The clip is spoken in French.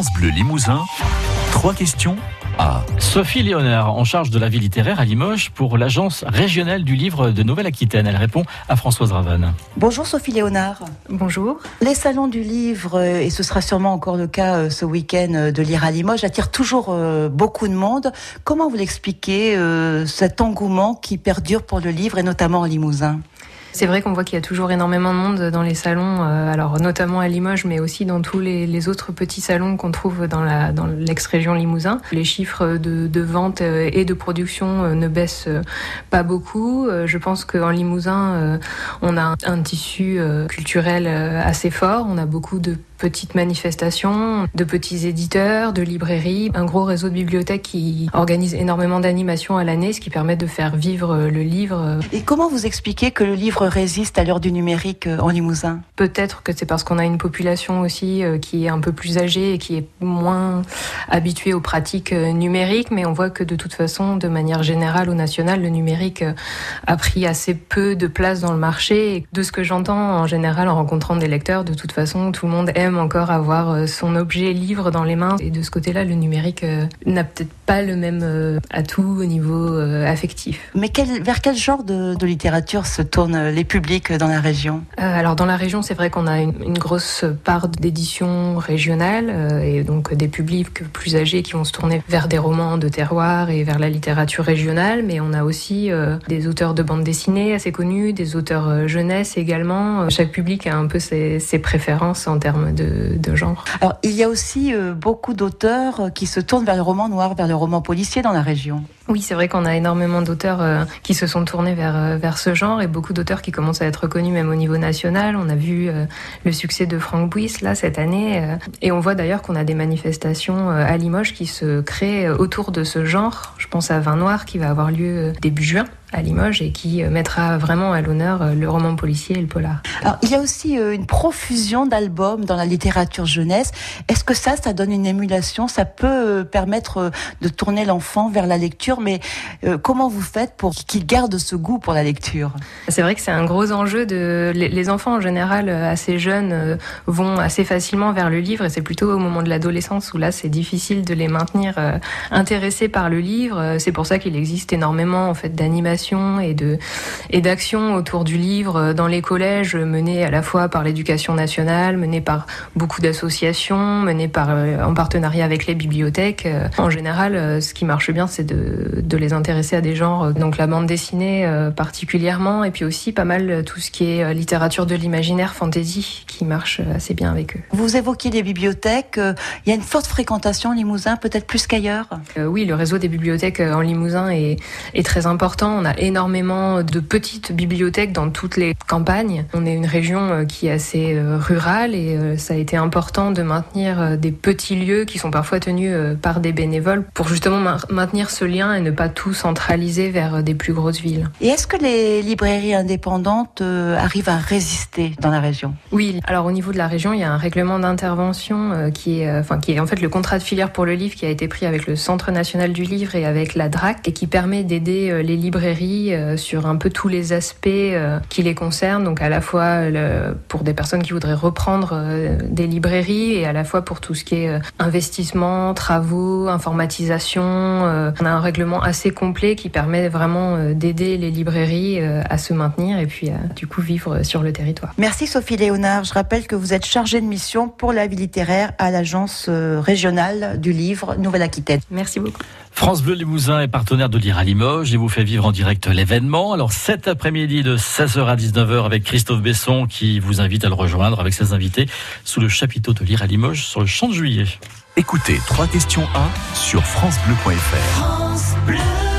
France Bleu Limousin. Trois questions à Sophie Léonard, en charge de la vie littéraire à Limoges pour l'agence régionale du livre de Nouvelle-Aquitaine. Elle répond à Françoise Ravanne. Bonjour Sophie Léonard. Bonjour. Les salons du livre, et ce sera sûrement encore le cas euh, ce week-end euh, de lire à Limoges, attirent toujours euh, beaucoup de monde. Comment vous l'expliquez, cet engouement qui perdure pour le livre et notamment en Limousin? C'est vrai qu'on voit qu'il y a toujours énormément de monde dans les salons, euh, alors notamment à Limoges, mais aussi dans tous les, autres petits salons qu'on trouve dans l'ex-région Limousin. Les chiffres de, de, vente euh, et de production euh, ne baissent pas beaucoup. Je pense qu'en Limousin, on a un tissu culturel assez fort. On a beaucoup de petites manifestations, de petits éditeurs, de librairies, un gros réseau de bibliothèques qui organise énormément d'animations à l'année, ce qui permet de faire vivre le livre. Et comment vous expliquez que le livre résiste à l'heure du numérique euh, en Limousin Peut-être que c'est parce qu'on a une population aussi euh, qui est un peu plus âgée et qui est moins habituée aux pratiques euh, numériques, mais on voit que de toute façon, de manière générale ou nationale, le numérique a pris assez peu de place dans le marché. Et de ce que j'entends en général en rencontrant des lecteurs, de toute façon, tout le monde aime encore avoir son objet livre dans les mains. Et de ce côté-là, le numérique n'a peut-être pas le même atout au niveau affectif. Mais quel, vers quel genre de, littérature se tournent les publics dans la région? Alors dans la région, c'est vrai qu'on a une, grosse part d'éditions régionales et donc des publics plus âgés qui vont se tourner vers des romans de terroir et vers la littérature régionale. Mais on a aussi des auteurs de bande dessinée assez connus, des auteurs jeunesse également. Chaque public a un peu ses, ses préférences en termes de, de, genre. Alors, il y a aussi euh, beaucoup d'auteurs euh, qui se tournent vers le roman noir, vers le roman policier dans la région. Oui, c'est vrai qu'on a énormément d'auteurs euh, qui se sont tournés vers, vers ce genre et beaucoup d'auteurs qui commencent à être reconnus même au niveau national. On a vu le succès de Franck Bouis là cette année et on voit d'ailleurs qu'on a des manifestations à Limoges qui se créent autour de ce genre. Je pense à Vin Noir qui va avoir lieu début juin à Limoges et qui euh, mettra vraiment à l'honneur euh, le roman policier et le polar. Alors, il y a aussi euh, une profusion d'albums dans la littérature jeunesse. Est-ce que ça, ça donne une émulation? Ça peut permettre de tourner l'enfant vers la lecture, mais comment vous faites pour qu'il garde ce goût pour la lecture? C'est vrai que c'est un gros enjeu de les enfants en général assez jeunes vont assez facilement vers le livre et c'est plutôt au moment de l'adolescence où là c'est difficile de les maintenir intéressés par le livre. C'est pour ça qu'il existe énormément en fait d'animations et de et d'actions autour du livre euh, dans les collèges menées à la fois par l'éducation nationale, menées par beaucoup d'associations, menées par euh, en partenariat avec les bibliothèques. Euh, en général, ce qui marche bien, c'est de, de les intéresser à des genres, donc la bande dessinée particulièrement, et puis aussi pas mal tout ce qui est littérature de l'imaginaire, fantasy, qui marche assez bien avec eux. Vous évoquiez les bibliothèques. Il y a une forte fréquentation en Limousin, peut-être plus qu'ailleurs? oui, le réseau des bibliothèques en Limousin est, est très important. On a énormément de petites bibliothèques dans toutes les campagnes. On est une région euh, qui est assez euh, rurale et euh, ça a été important de maintenir des petits lieux qui sont parfois tenus par des bénévoles pour justement maintenir ce lien et ne pas tout centraliser vers des plus grosses villes. Et est-ce que les librairies indépendantes arrivent à résister dans la région? Oui, alors au niveau de la région, il y a un règlement d'intervention qui est enfin qui est en fait le contrat de filière pour le livre qui a été pris avec le Centre national du livre et avec la DRAC et qui permet d'aider les librairies euh, sur un peu tous les aspects euh, qui les concernent, donc à la fois pour des personnes qui voudraient reprendre euh, des librairies et à la fois pour tout ce qui est investissement, travaux, informatisation. on a un règlement assez complet qui permet vraiment d'aider les librairies à se maintenir et puis à du coup vivre sur le territoire. Merci Sophie Léonard. Je rappelle que vous êtes chargée de mission pour la vie littéraire à l'agence régionale du livre Nouvelle-Aquitaine. Merci beaucoup. France Bleu Limousin est partenaire de Lire à Limoges et vous fait vivre en direct l'événement. Alors cet après-midi de 16h à 19h avec Christophe Besson qui vous invite à le rejoindre avec ses invités sous le chapiteau de Lire à Limoges sur le champ de juillet. Écoutez trois questions 1 sur francebleu.fr. France Bleu.